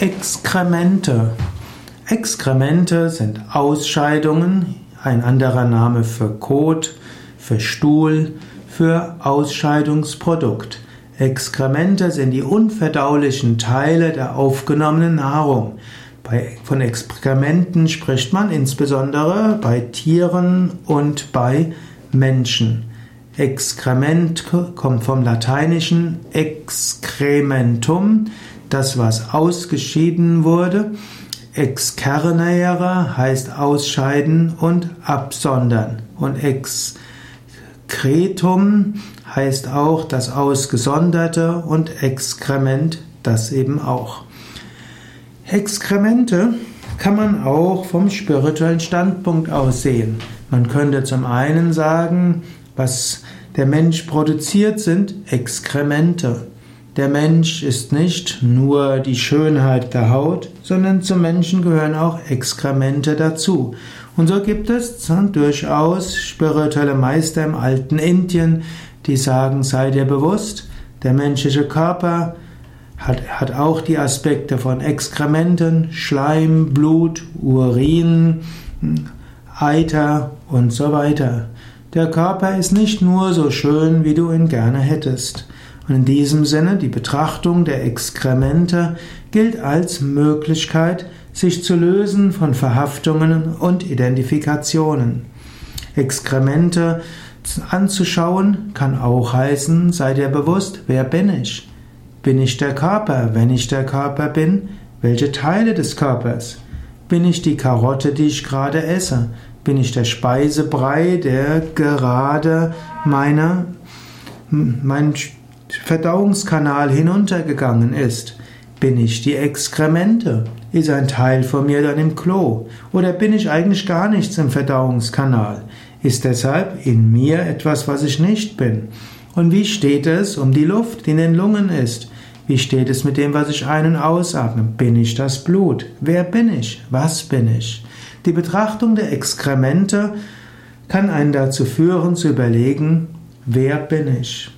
Exkremente. Exkremente sind Ausscheidungen, ein anderer Name für Kot, für Stuhl, für Ausscheidungsprodukt. Exkremente sind die unverdaulichen Teile der aufgenommenen Nahrung. Bei, von Exkrementen spricht man insbesondere bei Tieren und bei Menschen. Exkrement kommt vom lateinischen excrementum, das was ausgeschieden wurde. Excernere heißt ausscheiden und absondern. Und excretum heißt auch das Ausgesonderte und Exkrement das eben auch. Exkremente kann man auch vom spirituellen Standpunkt aus sehen. Man könnte zum einen sagen, was der Mensch produziert sind Exkremente. Der Mensch ist nicht nur die Schönheit der Haut, sondern zum Menschen gehören auch Exkremente dazu. Und so gibt es durchaus spirituelle Meister im alten Indien, die sagen, sei dir bewusst, der menschliche Körper hat, hat auch die Aspekte von Exkrementen, Schleim, Blut, Urin, Eiter und so weiter. Der Körper ist nicht nur so schön, wie du ihn gerne hättest. Und in diesem Sinne, die Betrachtung der Exkremente gilt als Möglichkeit, sich zu lösen von Verhaftungen und Identifikationen. Exkremente anzuschauen kann auch heißen, sei dir bewusst, wer bin ich? Bin ich der Körper? Wenn ich der Körper bin, welche Teile des Körpers? Bin ich die Karotte, die ich gerade esse? Bin ich der Speisebrei, der gerade meine, mein Verdauungskanal hinuntergegangen ist? Bin ich die Exkremente? Ist ein Teil von mir dann im Klo? Oder bin ich eigentlich gar nichts im Verdauungskanal? Ist deshalb in mir etwas, was ich nicht bin? Und wie steht es um die Luft, die in den Lungen ist? Wie steht es mit dem, was ich ein- und ausatme? Bin ich das Blut? Wer bin ich? Was bin ich? Die Betrachtung der Exkremente kann einen dazu führen, zu überlegen, wer bin ich?